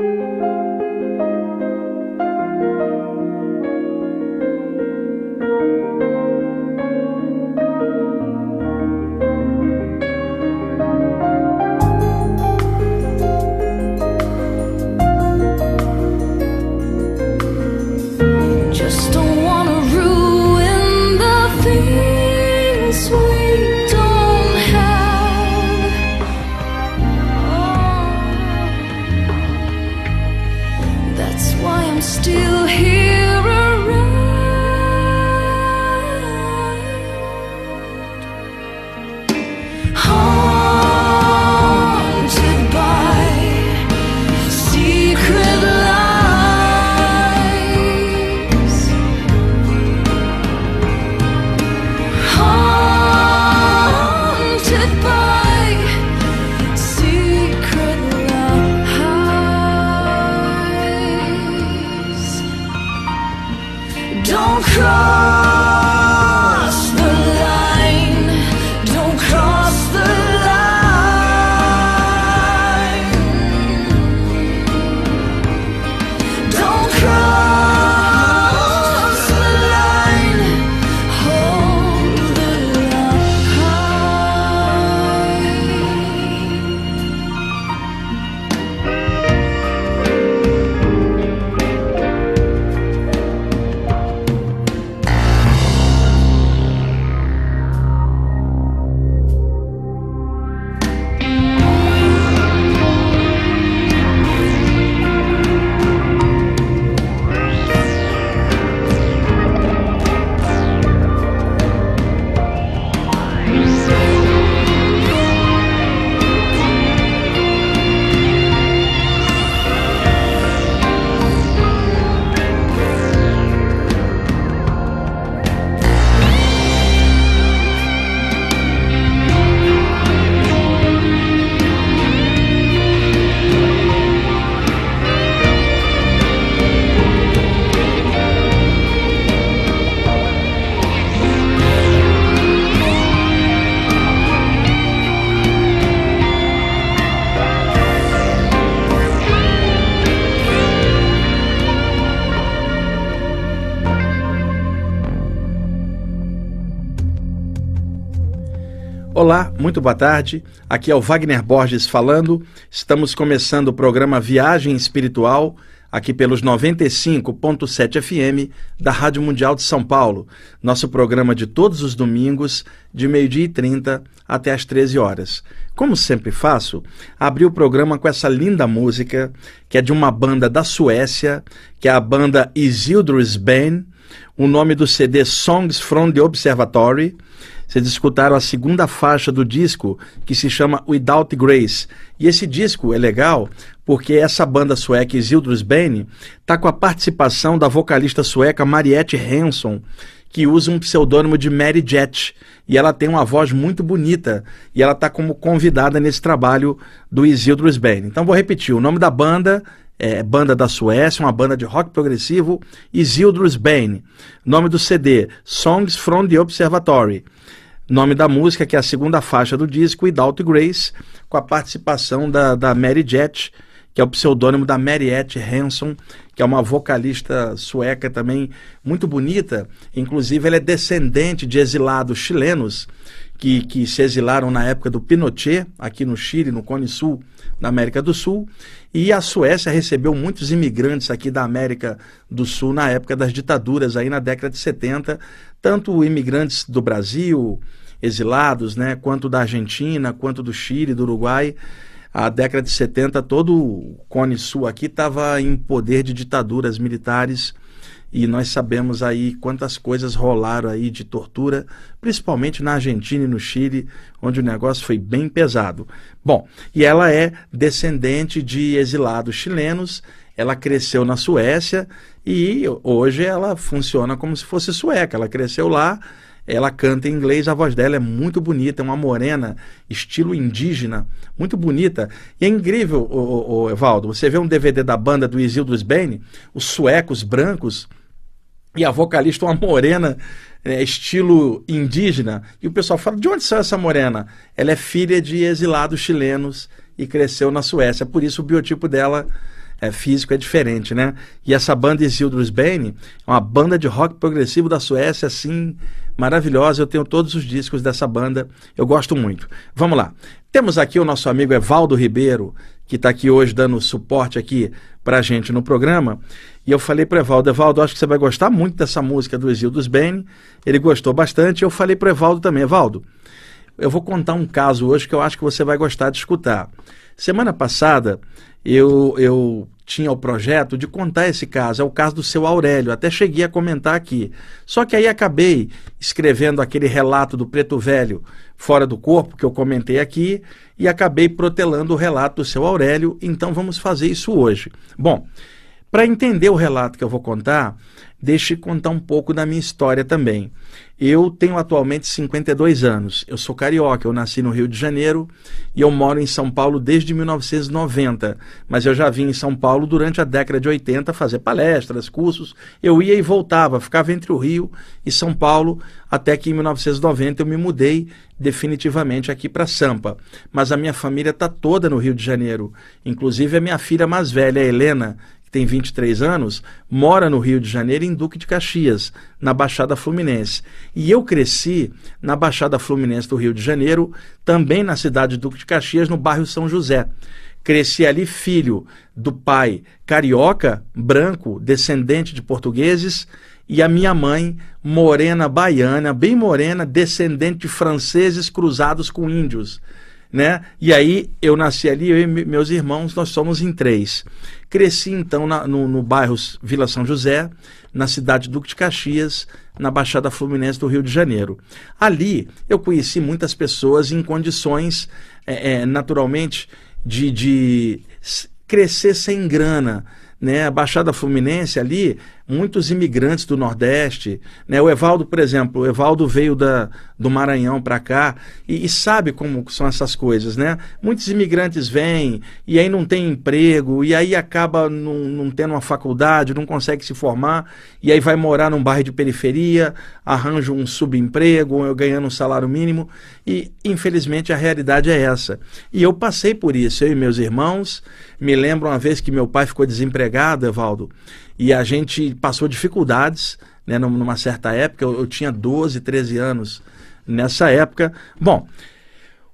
Olá, muito boa tarde. Aqui é o Wagner Borges falando. Estamos começando o programa Viagem Espiritual aqui pelos 95.7 FM da Rádio Mundial de São Paulo. Nosso programa de todos os domingos, de meio-dia e 30 até às 13 horas. Como sempre faço, abri o programa com essa linda música, que é de uma banda da Suécia, que é a banda Isildur's Band. O nome do CD Songs from the Observatory. Vocês escutaram a segunda faixa do disco, que se chama Without Grace. E esse disco é legal porque essa banda sueca Isildur's Bane está com a participação da vocalista sueca Mariette Hanson, que usa um pseudônimo de Mary Jet. E ela tem uma voz muito bonita. E ela está como convidada nesse trabalho do Isildur's Bane. Então vou repetir: o nome da banda é, banda da Suécia, uma banda de rock progressivo, Isildur's Bane. Nome do CD, Songs from the Observatory. Nome da música, que é a segunda faixa do disco, Without Grace, com a participação da, da Mary Jet, que é o pseudônimo da Mariette Hanson, que é uma vocalista sueca também muito bonita. Inclusive, ela é descendente de exilados chilenos que, que se exilaram na época do Pinochet, aqui no Chile, no Cone Sul, na América do Sul. E a Suécia recebeu muitos imigrantes aqui da América do Sul na época das ditaduras, aí na década de 70, tanto imigrantes do Brasil, exilados, né, quanto da Argentina, quanto do Chile, do Uruguai. A década de 70, todo o Cone Sul aqui estava em poder de ditaduras militares e nós sabemos aí quantas coisas rolaram aí de tortura, principalmente na Argentina e no Chile, onde o negócio foi bem pesado. Bom, e ela é descendente de exilados chilenos, ela cresceu na Suécia e hoje ela funciona como se fosse sueca. Ela cresceu lá, ela canta em inglês, a voz dela é muito bonita, é uma morena, estilo indígena, muito bonita. E é incrível, o, o, o Evaldo, você vê um DVD da banda do Isildur Bane, os suecos brancos, e a vocalista uma morena, é, estilo indígena. E o pessoal fala: de onde saiu essa morena? Ela é filha de exilados chilenos e cresceu na Suécia. Por isso o biotipo dela é, físico é diferente, né? E essa banda Isildur's Bane é uma banda de rock progressivo da Suécia, assim, maravilhosa. Eu tenho todos os discos dessa banda, eu gosto muito. Vamos lá. Temos aqui o nosso amigo Evaldo Ribeiro, que está aqui hoje dando suporte aqui para a gente no programa. E eu falei para Evaldo, Evaldo, acho que você vai gostar muito dessa música do Exílio dos Bene. Ele gostou bastante. Eu falei para Evaldo também, Evaldo, eu vou contar um caso hoje que eu acho que você vai gostar de escutar. Semana passada, eu, eu tinha o projeto de contar esse caso, é o caso do seu Aurélio, até cheguei a comentar aqui. Só que aí acabei escrevendo aquele relato do preto velho fora do corpo, que eu comentei aqui, e acabei protelando o relato do seu Aurélio, então vamos fazer isso hoje. Bom, para entender o relato que eu vou contar, deixe contar um pouco da minha história também. Eu tenho atualmente 52 anos. Eu sou carioca, eu nasci no Rio de Janeiro e eu moro em São Paulo desde 1990. Mas eu já vim em São Paulo durante a década de 80 fazer palestras, cursos. Eu ia e voltava, ficava entre o Rio e São Paulo, até que em 1990 eu me mudei definitivamente aqui para Sampa. Mas a minha família está toda no Rio de Janeiro. Inclusive a minha filha mais velha, a Helena, que tem 23 anos, mora no Rio de Janeiro, em Duque de Caxias, na Baixada Fluminense. E eu cresci na Baixada Fluminense do Rio de Janeiro, também na cidade de Duque de Caxias, no bairro São José. Cresci ali filho do pai carioca, branco, descendente de portugueses, e a minha mãe, morena baiana, bem morena, descendente de franceses cruzados com índios né? E aí eu nasci ali, eu e meus irmãos, nós somos em três. Cresci então na, no, no bairro Vila São José, na cidade Duque de Caxias, na Baixada Fluminense do Rio de Janeiro. Ali eu conheci muitas pessoas em condições, é, é, naturalmente, de, de crescer sem grana. Né? A Baixada Fluminense ali muitos imigrantes do Nordeste. Né? O Evaldo, por exemplo, o Evaldo veio da, do Maranhão para cá e, e, sabe como são essas coisas. Né? Muitos imigrantes vêm e aí não tem emprego, e aí acaba não, não tendo uma faculdade, não consegue se formar, e aí vai morar num bairro de periferia, arranja um subemprego, ganhando um salário mínimo, e infelizmente a realidade é essa. E eu passei por isso, eu e meus irmãos. Me lembro uma vez que meu pai ficou desempregado, Evaldo, e a gente passou dificuldades né, numa certa época. Eu, eu tinha 12, 13 anos nessa época. Bom,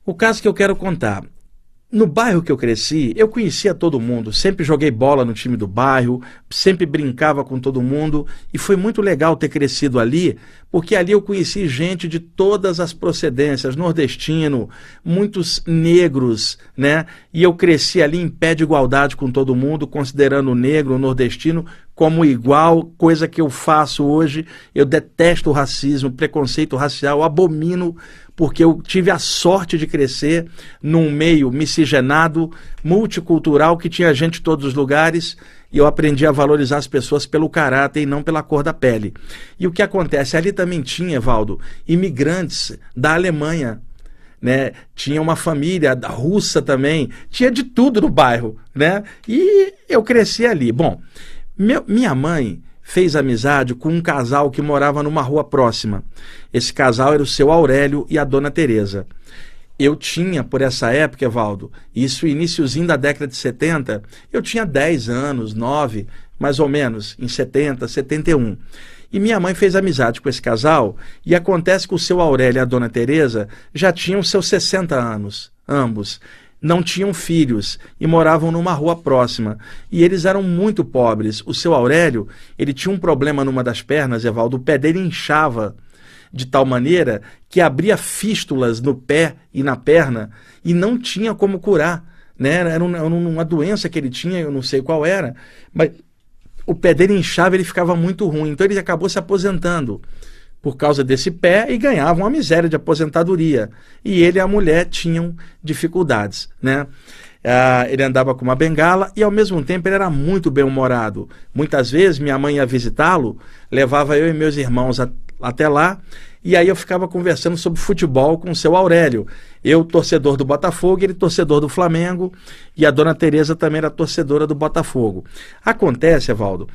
o caso que eu quero contar no bairro que eu cresci, eu conhecia todo mundo, sempre joguei bola no time do bairro, sempre brincava com todo mundo e foi muito legal ter crescido ali, porque ali eu conheci gente de todas as procedências, nordestino, muitos negros, né? E eu cresci ali em pé de igualdade com todo mundo, considerando o negro, o nordestino como igual, coisa que eu faço hoje. Eu detesto o racismo, preconceito racial, abomino porque eu tive a sorte de crescer num meio miscigenado, multicultural, que tinha gente de todos os lugares, e eu aprendi a valorizar as pessoas pelo caráter e não pela cor da pele. E o que acontece? Ali também tinha, Valdo, imigrantes da Alemanha. Né? Tinha uma família russa também, tinha de tudo no bairro, né? E eu cresci ali. Bom, meu, minha mãe fez amizade com um casal que morava numa rua próxima. Esse casal era o seu Aurélio e a dona Teresa. Eu tinha, por essa época, Evaldo, isso iníciozinho da década de 70, eu tinha 10 anos, 9, mais ou menos, em 70, 71. E minha mãe fez amizade com esse casal, e acontece que o seu Aurélio e a dona Teresa já tinham seus 60 anos, ambos não tinham filhos e moravam numa rua próxima. E eles eram muito pobres. O seu Aurélio, ele tinha um problema numa das pernas, Evaldo, o pé dele inchava de tal maneira que abria fístulas no pé e na perna e não tinha como curar. Né? Era uma doença que ele tinha, eu não sei qual era, mas o pé dele inchava ele ficava muito ruim. Então ele acabou se aposentando por causa desse pé e ganhavam uma miséria de aposentadoria. E ele e a mulher tinham dificuldades, né? Ah, ele andava com uma bengala e ao mesmo tempo ele era muito bem-humorado. Muitas vezes minha mãe ia visitá-lo, levava eu e meus irmãos a, até lá e aí eu ficava conversando sobre futebol com o seu Aurélio. Eu, torcedor do Botafogo, ele torcedor do Flamengo, e a dona Tereza também era torcedora do Botafogo. Acontece, Evaldo,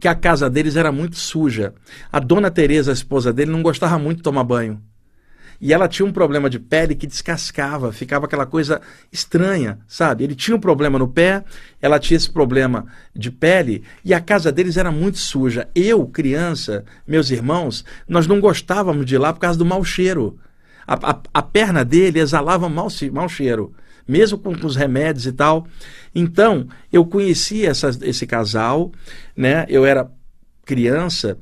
que a casa deles era muito suja. A dona Teresa, a esposa dele, não gostava muito de tomar banho. E ela tinha um problema de pele que descascava, ficava aquela coisa estranha, sabe? Ele tinha um problema no pé, ela tinha esse problema de pele, e a casa deles era muito suja. Eu, criança, meus irmãos, nós não gostávamos de ir lá por causa do mau cheiro. A, a, a perna dele exalava mau, mau cheiro, mesmo com, com, os remédios e tal. Então, eu conheci essa, esse casal, né? Eu era criança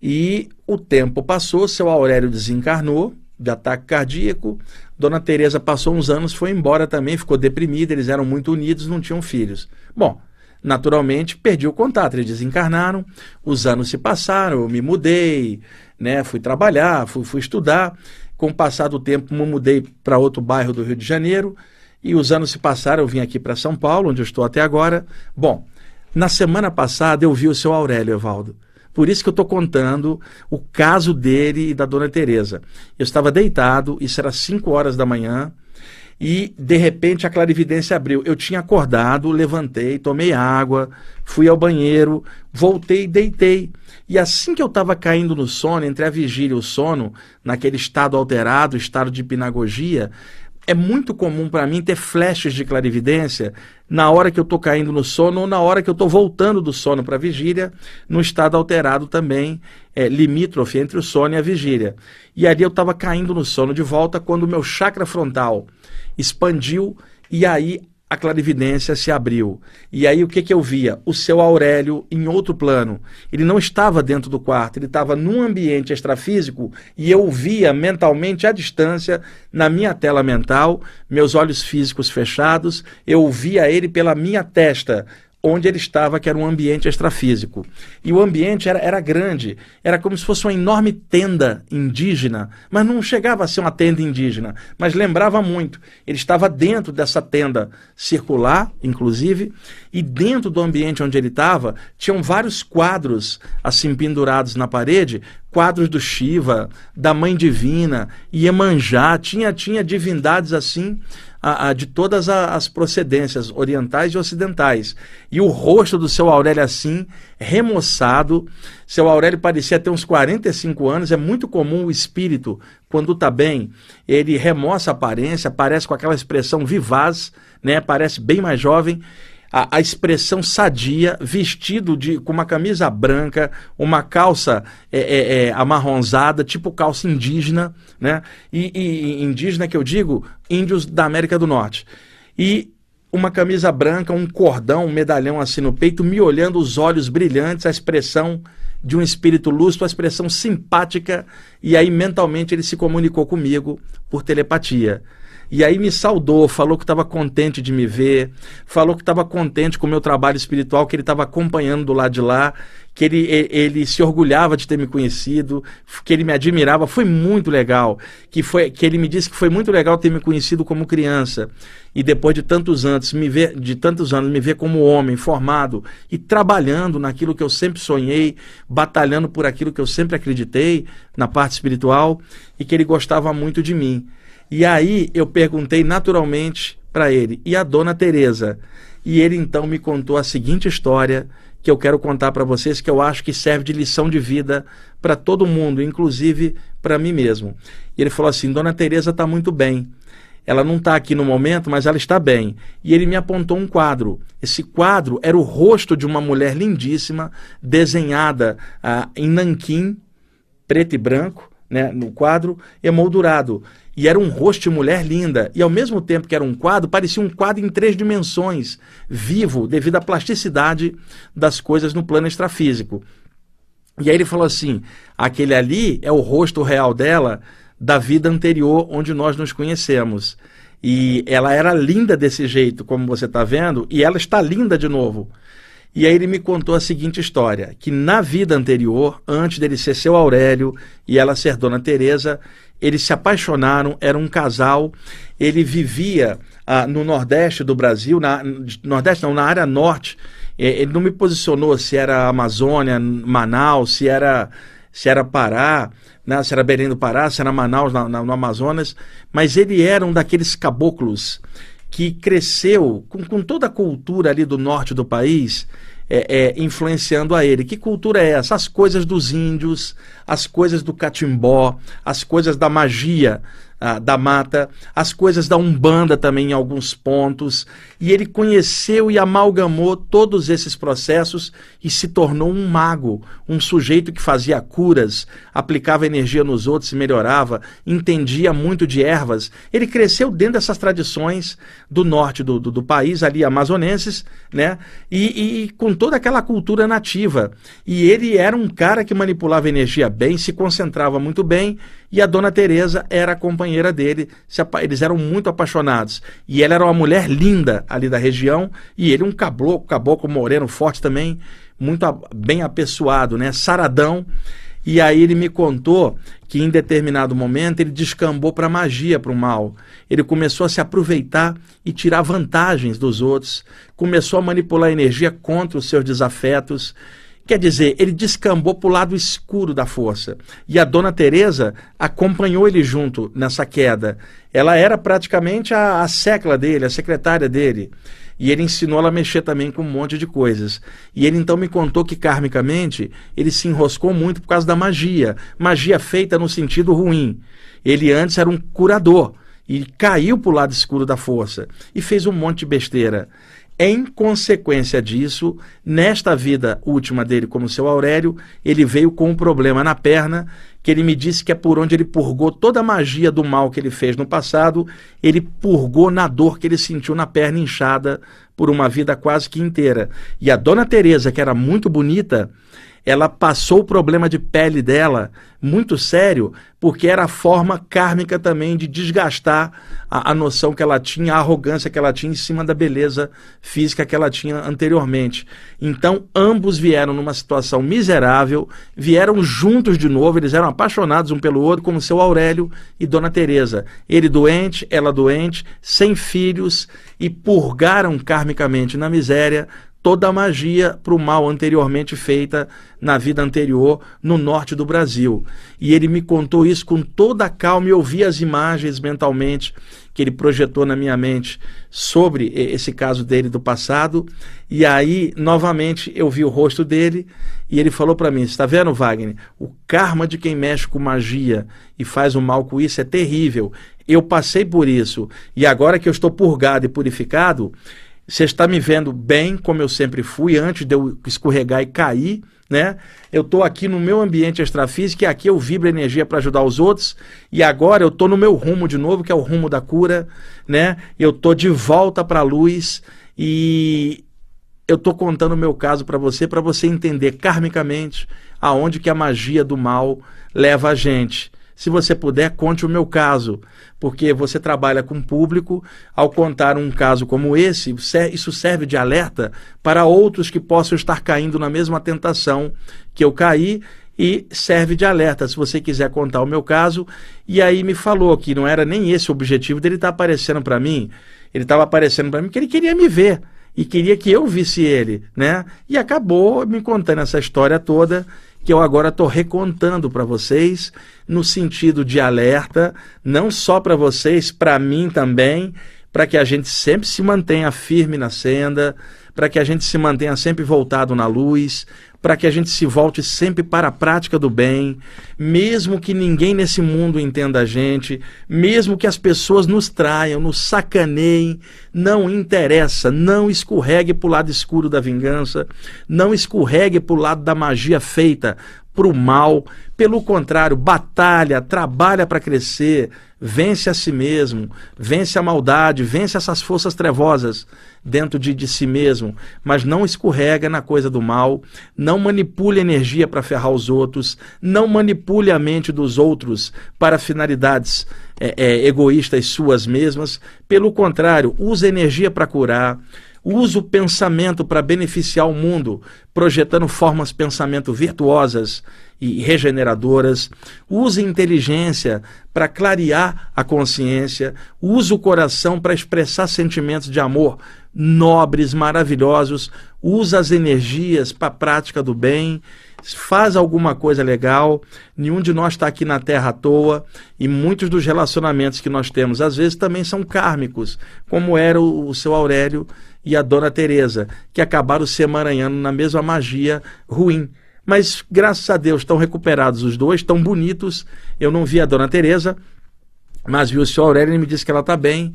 e o tempo passou, seu Aurélio desencarnou de ataque cardíaco. Dona Teresa passou uns anos, foi embora também, ficou deprimida, eles eram muito unidos, não tinham filhos. Bom, naturalmente perdi o contato, eles desencarnaram, os anos se passaram, eu me mudei, né, fui trabalhar, fui, fui estudar. Com o passar do tempo, me mudei para outro bairro do Rio de Janeiro e os anos se passaram, eu vim aqui para São Paulo, onde eu estou até agora. Bom, na semana passada eu vi o seu Aurélio Evaldo. Por isso que eu estou contando o caso dele e da dona Teresa. Eu estava deitado, isso era 5 horas da manhã, e de repente a clarividência abriu. Eu tinha acordado, levantei, tomei água, fui ao banheiro, voltei e deitei. E assim que eu estava caindo no sono, entre a vigília e o sono, naquele estado alterado, estado de hipnagogia, é muito comum para mim ter flashes de clarividência na hora que eu estou caindo no sono ou na hora que eu estou voltando do sono para a vigília, no estado alterado também, é, limítrofe entre o sono e a vigília. E ali eu estava caindo no sono de volta quando o meu chakra frontal expandiu e aí a clarividência se abriu. E aí o que, que eu via? O seu Aurélio em outro plano. Ele não estava dentro do quarto, ele estava num ambiente extrafísico e eu via mentalmente à distância, na minha tela mental, meus olhos físicos fechados, eu via ele pela minha testa, onde ele estava, que era um ambiente extrafísico. E o ambiente era, era grande, era como se fosse uma enorme tenda indígena, mas não chegava a ser uma tenda indígena, mas lembrava muito. Ele estava dentro dessa tenda circular, inclusive, e dentro do ambiente onde ele estava, tinham vários quadros assim pendurados na parede, quadros do Shiva, da Mãe Divina, Iemanjá, tinha, tinha divindades assim a, a, de todas a, as procedências orientais e ocidentais. E o rosto do seu Aurélio assim, remoçado. Seu Aurélio parecia ter uns 45 anos. É muito comum o espírito, quando está bem, ele remoça a aparência, aparece com aquela expressão vivaz, né? parece bem mais jovem a, a, expressão sadia, vestido de, com uma camisa branca, uma calça é, é, é, amarronzada, tipo calça indígena, né? E, e, indígena que eu digo, índios da América do Norte. E uma camisa branca, um cordão, um medalhão assim no peito, me olhando, os olhos brilhantes, a expressão de um espírito lúcido, a expressão simpática, e aí mentalmente ele se comunicou comigo por telepatia. E aí me saudou, falou que estava contente de me ver, falou que estava contente com o meu trabalho espiritual, que ele estava acompanhando do lado de lá, que ele, ele se orgulhava de ter me conhecido, que ele me admirava. Foi muito legal. Que, foi, que ele me disse que foi muito legal ter me conhecido como criança. E depois de tantos anos, me ver, de tantos anos, me ver como homem, formado e trabalhando naquilo que eu sempre sonhei, batalhando por aquilo que eu sempre acreditei na parte espiritual, e que ele gostava muito de mim. E aí eu perguntei naturalmente para ele, e a dona Teresa? E ele então me contou a seguinte história que eu quero contar para vocês, que eu acho que serve de lição de vida para todo mundo, inclusive para mim mesmo. E ele falou assim: Dona Teresa está muito bem. Ela não está aqui no momento, mas ela está bem. E ele me apontou um quadro. Esse quadro era o rosto de uma mulher lindíssima, desenhada ah, em nanquim, preto e branco, né, no quadro, emoldurado. E era um rosto de mulher linda. E ao mesmo tempo que era um quadro, parecia um quadro em três dimensões, vivo, devido à plasticidade das coisas no plano extrafísico. E aí ele falou assim: aquele ali é o rosto real dela da vida anterior onde nós nos conhecemos. E ela era linda desse jeito, como você está vendo, e ela está linda de novo. E aí ele me contou a seguinte história: que na vida anterior, antes dele ser seu Aurélio e ela ser Dona Teresa, eles se apaixonaram, era um casal. Ele vivia ah, no Nordeste do Brasil, na Nordeste não, na área norte. Ele não me posicionou se era Amazônia, Manaus, se era se era Pará, né, se era Belém do Pará, se era Manaus, na, na, no Amazonas, mas ele era um daqueles caboclos que cresceu com, com toda a cultura ali do norte do país, é, é, influenciando a ele. Que cultura é essa? As coisas dos índios, as coisas do catimbó, as coisas da magia da mata, as coisas da Umbanda também em alguns pontos, e ele conheceu e amalgamou todos esses processos e se tornou um mago, um sujeito que fazia curas, aplicava energia nos outros e melhorava, entendia muito de ervas. Ele cresceu dentro dessas tradições do norte do, do, do país, ali amazonenses, né? E, e com toda aquela cultura nativa. E ele era um cara que manipulava energia bem, se concentrava muito bem, e a dona Teresa era companheira companheira dele, eles eram muito apaixonados. E ela era uma mulher linda ali da região, e ele um caboclo, caboclo moreno forte também, muito bem apessoado, né? Saradão. E aí ele me contou que em determinado momento ele descambou para magia, para o mal. Ele começou a se aproveitar e tirar vantagens dos outros, começou a manipular energia contra os seus desafetos Quer dizer, ele descambou para o lado escuro da força. E a dona Teresa acompanhou ele junto nessa queda. Ela era praticamente a, a secla dele, a secretária dele. E ele ensinou ela a mexer também com um monte de coisas. E ele então me contou que karmicamente ele se enroscou muito por causa da magia. Magia feita no sentido ruim. Ele antes era um curador e caiu para o lado escuro da força e fez um monte de besteira. Em consequência disso, nesta vida última dele como seu Aurélio, ele veio com um problema na perna, que ele me disse que é por onde ele purgou toda a magia do mal que ele fez no passado, ele purgou na dor que ele sentiu na perna inchada por uma vida quase que inteira. E a dona Teresa, que era muito bonita, ela passou o problema de pele dela muito sério, porque era a forma kármica também de desgastar a, a, noção que ela tinha, a arrogância que ela tinha em cima da beleza física que ela tinha anteriormente. Então, ambos vieram numa situação miserável, vieram juntos de novo, eles eram apaixonados um pelo outro, como seu Aurélio e Dona Teresa. Ele doente, ela doente, sem filhos, e purgaram karmicamente na miséria toda a magia para o mal anteriormente feita na vida anterior no norte do Brasil. E ele me contou isso com toda a calma e eu vi as imagens mentalmente que ele projetou na minha mente sobre esse caso dele do passado. E aí, novamente, eu vi o rosto dele e ele falou para mim: Está vendo, Wagner? O karma de quem mexe com magia e faz o mal com isso é terrível. Eu passei por isso e agora que eu estou purgado e purificado, você está me vendo bem, como eu sempre fui, antes de eu escorregar e cair, né? Eu estou aqui no meu ambiente extrafísico e aqui eu vibro energia para ajudar os outros. E agora eu estou no meu rumo de novo, que é o rumo da cura, né? Eu estou de volta para a luz e eu estou contando o meu caso para você, para você entender karmicamente aonde que a magia do mal leva a gente. Se você puder, conte o meu caso, porque você trabalha com público. Ao contar um caso como esse, isso serve de alerta para outros que possam estar caindo na mesma tentação que eu caí e serve de alerta se você quiser contar o meu caso. E aí me falou que não era nem esse o objetivo dele estar tá aparecendo para mim. Ele estava aparecendo para mim porque ele queria me ver e queria que eu visse ele, né? E acabou me contando essa história toda que eu agora estou recontando para vocês, no sentido de alerta, não só para vocês, para mim também, para que a gente sempre se mantenha firme na senda, para que a gente se mantenha sempre voltado na luz, para que a gente se volte sempre para a prática do bem, mesmo que ninguém nesse mundo entenda a gente, mesmo que as pessoas nos traiam, nos sacaneiem, não interessa, não escorregue para o lado escuro da vingança, não escorregue para o lado da magia feita para o mal, pelo contrário, batalha, trabalha para crescer, vence a si mesmo, vence a maldade, vence essas forças trevosas dentro de, de si mesmo, mas não escorrega na coisa do mal, não manipule energia para ferrar os outros, não manipule a mente dos outros para finalidades é, é, egoístas suas mesmas, pelo contrário, use energia para curar, Usa o pensamento para beneficiar o mundo, projetando formas de pensamento virtuosas e regeneradoras. Use inteligência para clarear a consciência. Use o coração para expressar sentimentos de amor nobres, maravilhosos. Usa as energias para a prática do bem faz alguma coisa legal. Nenhum de nós está aqui na Terra à toa e muitos dos relacionamentos que nós temos às vezes também são kármicos, como era o, o seu Aurélio e a Dona Teresa, que acabaram se emaranhando na mesma magia ruim. Mas graças a Deus estão recuperados os dois, estão bonitos. Eu não vi a Dona Teresa, mas vi o senhor Aurélio e me disse que ela está bem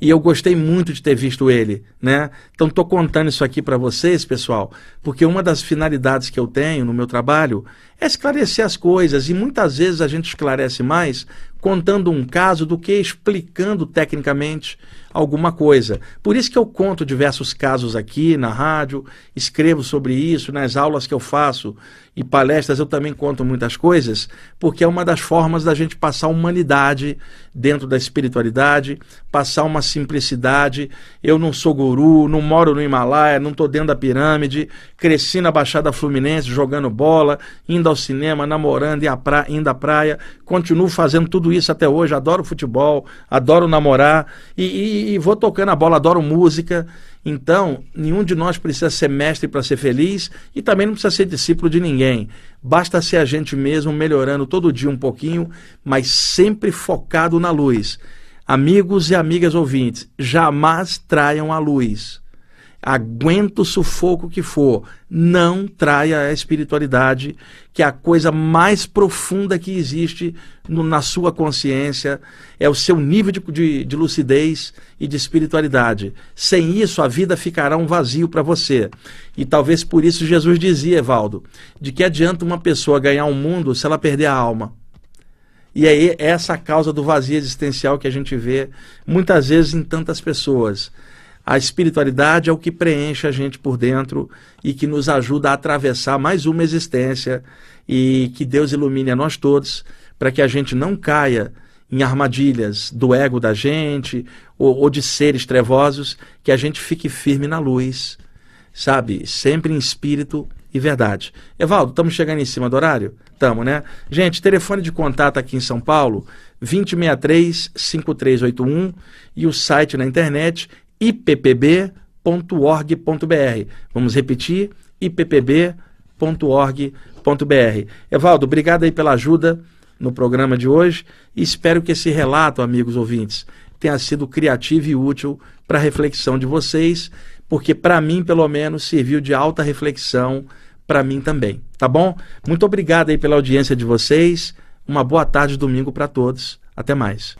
e eu gostei muito de ter visto ele, né? Então estou contando isso aqui para vocês, pessoal, porque uma das finalidades que eu tenho no meu trabalho é esclarecer as coisas e muitas vezes a gente esclarece mais contando um caso do que explicando tecnicamente alguma coisa. Por isso que eu conto diversos casos aqui na rádio, escrevo sobre isso, nas aulas que eu faço e palestras eu também conto muitas coisas, porque é uma das formas da gente passar humanidade dentro da espiritualidade, passar uma simplicidade. Eu não sou guru, não moro no Himalaia, não estou dentro da pirâmide, cresci na Baixada Fluminense jogando bola, indo ao cinema, namorando, indo à praia, continuo fazendo tudo isso até hoje, adoro futebol, adoro namorar e, e, e vou tocando a bola, adoro música. Então, nenhum de nós precisa ser mestre para ser feliz e também não precisa ser discípulo de ninguém. Basta ser a gente mesmo, melhorando todo dia um pouquinho, mas sempre focado na luz. Amigos e amigas ouvintes, jamais traiam a luz. Aguenta o sufoco que for, não traia a espiritualidade, que é a coisa mais profunda que existe no, na sua consciência, é o seu nível de, de, de lucidez e de espiritualidade. Sem isso, a vida ficará um vazio para você. E talvez por isso Jesus dizia, Evaldo, de que adianta uma pessoa ganhar um mundo se ela perder a alma. E aí, essa a causa do vazio existencial que a gente vê muitas vezes em tantas pessoas. A espiritualidade é o que preenche a gente por dentro e que nos ajuda a atravessar mais uma existência e que Deus ilumine a nós todos para que a gente não caia em armadilhas do ego da gente ou, ou de seres trevosos, que a gente fique firme na luz, sabe? Sempre em espírito e verdade. Evaldo, estamos chegando em cima do horário? Estamos, né? Gente, telefone de contato aqui em São Paulo, 2063-5381 e o site na internet ippb.org.br. Vamos repetir, ippb.org.br. Evaldo, obrigado aí pela ajuda no programa de hoje e espero que esse relato, amigos ouvintes, tenha sido criativo e útil para a reflexão de vocês, porque para mim, pelo menos, serviu de alta reflexão para mim também, tá bom? Muito obrigado aí pela audiência de vocês. Uma boa tarde domingo para todos. Até mais.